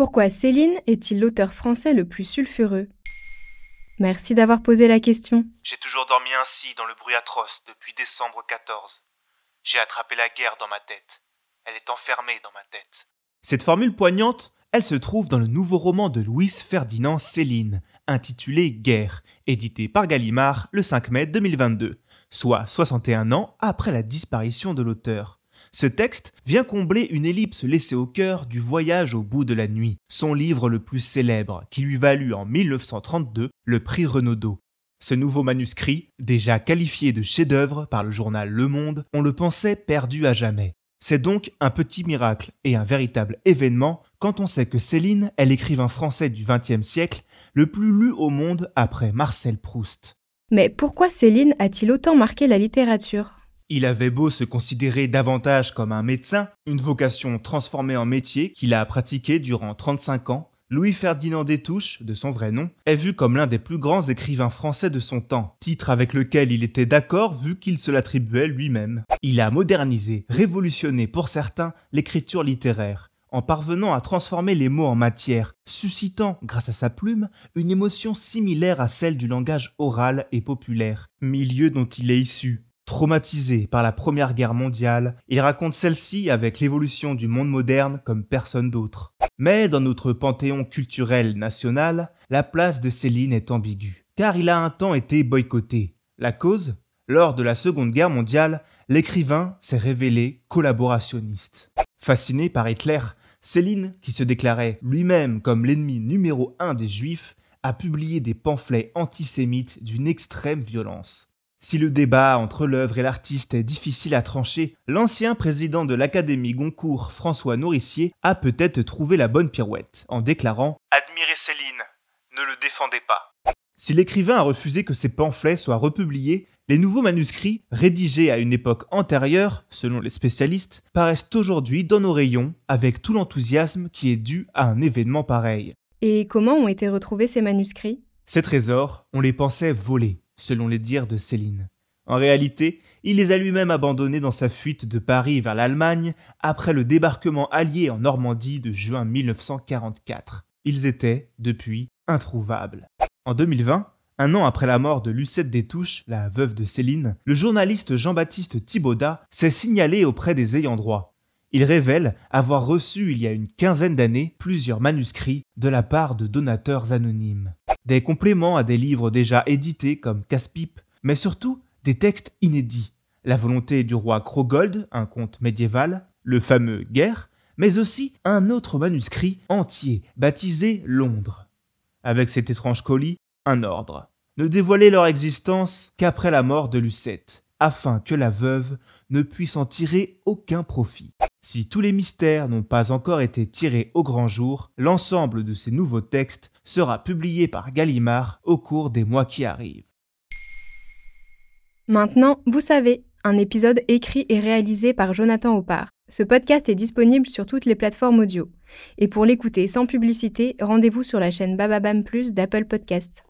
Pourquoi Céline est-il l'auteur français le plus sulfureux? Merci d'avoir posé la question. J'ai toujours dormi ainsi dans le bruit atroce depuis décembre 14. J'ai attrapé la guerre dans ma tête. Elle est enfermée dans ma tête. Cette formule poignante, elle se trouve dans le nouveau roman de Louis Ferdinand Céline, intitulé Guerre, édité par Gallimard le 5 mai 2022, soit 61 ans après la disparition de l'auteur. Ce texte vient combler une ellipse laissée au cœur du Voyage au bout de la nuit, son livre le plus célèbre, qui lui valut en 1932 le prix Renaudot. Ce nouveau manuscrit, déjà qualifié de chef-d'œuvre par le journal Le Monde, on le pensait perdu à jamais. C'est donc un petit miracle et un véritable événement quand on sait que Céline est l'écrivain français du XXe siècle le plus lu au monde après Marcel Proust. Mais pourquoi Céline a-t-il autant marqué la littérature? Il avait beau se considérer davantage comme un médecin, une vocation transformée en métier qu'il a pratiqué durant 35 ans, Louis-Ferdinand Destouches, de son vrai nom, est vu comme l'un des plus grands écrivains français de son temps, titre avec lequel il était d'accord vu qu'il se l'attribuait lui-même. Il a modernisé, révolutionné pour certains l'écriture littéraire, en parvenant à transformer les mots en matière, suscitant, grâce à sa plume, une émotion similaire à celle du langage oral et populaire, milieu dont il est issu. Traumatisé par la Première Guerre mondiale, il raconte celle-ci avec l'évolution du monde moderne comme personne d'autre. Mais dans notre panthéon culturel national, la place de Céline est ambiguë, car il a un temps été boycotté. La cause? Lors de la Seconde Guerre mondiale, l'écrivain s'est révélé collaborationniste. Fasciné par Hitler, Céline, qui se déclarait lui-même comme l'ennemi numéro un des juifs, a publié des pamphlets antisémites d'une extrême violence. Si le débat entre l'œuvre et l'artiste est difficile à trancher, l'ancien président de l'Académie Goncourt, François Nourricier, a peut-être trouvé la bonne pirouette, en déclarant Admirez Céline, ne le défendez pas. Si l'écrivain a refusé que ses pamphlets soient republiés, les nouveaux manuscrits, rédigés à une époque antérieure, selon les spécialistes, paraissent aujourd'hui dans nos rayons avec tout l'enthousiasme qui est dû à un événement pareil. Et comment ont été retrouvés ces manuscrits? Ces trésors, on les pensait volés, selon les dires de Céline. En réalité, il les a lui-même abandonnés dans sa fuite de Paris vers l'Allemagne après le débarquement allié en Normandie de juin 1944. Ils étaient, depuis, introuvables. En 2020, un an après la mort de Lucette Détouche, la veuve de Céline, le journaliste Jean-Baptiste Thibaudat s'est signalé auprès des ayants droit. Il révèle avoir reçu il y a une quinzaine d'années plusieurs manuscrits de la part de donateurs anonymes. Des compléments à des livres déjà édités comme Casse-Pipe, mais surtout des textes inédits. La volonté du roi Krogold, un conte médiéval, le fameux Guerre, mais aussi un autre manuscrit entier, baptisé Londres. Avec cet étrange colis, un ordre ne dévoiler leur existence qu'après la mort de Lucette, afin que la veuve ne puisse en tirer aucun profit. Si tous les mystères n'ont pas encore été tirés au grand jour, l'ensemble de ces nouveaux textes sera publié par Gallimard au cours des mois qui arrivent. Maintenant, vous savez, un épisode écrit et réalisé par Jonathan Oppard. Ce podcast est disponible sur toutes les plateformes audio. Et pour l'écouter sans publicité, rendez-vous sur la chaîne Bababam Plus d'Apple Podcasts.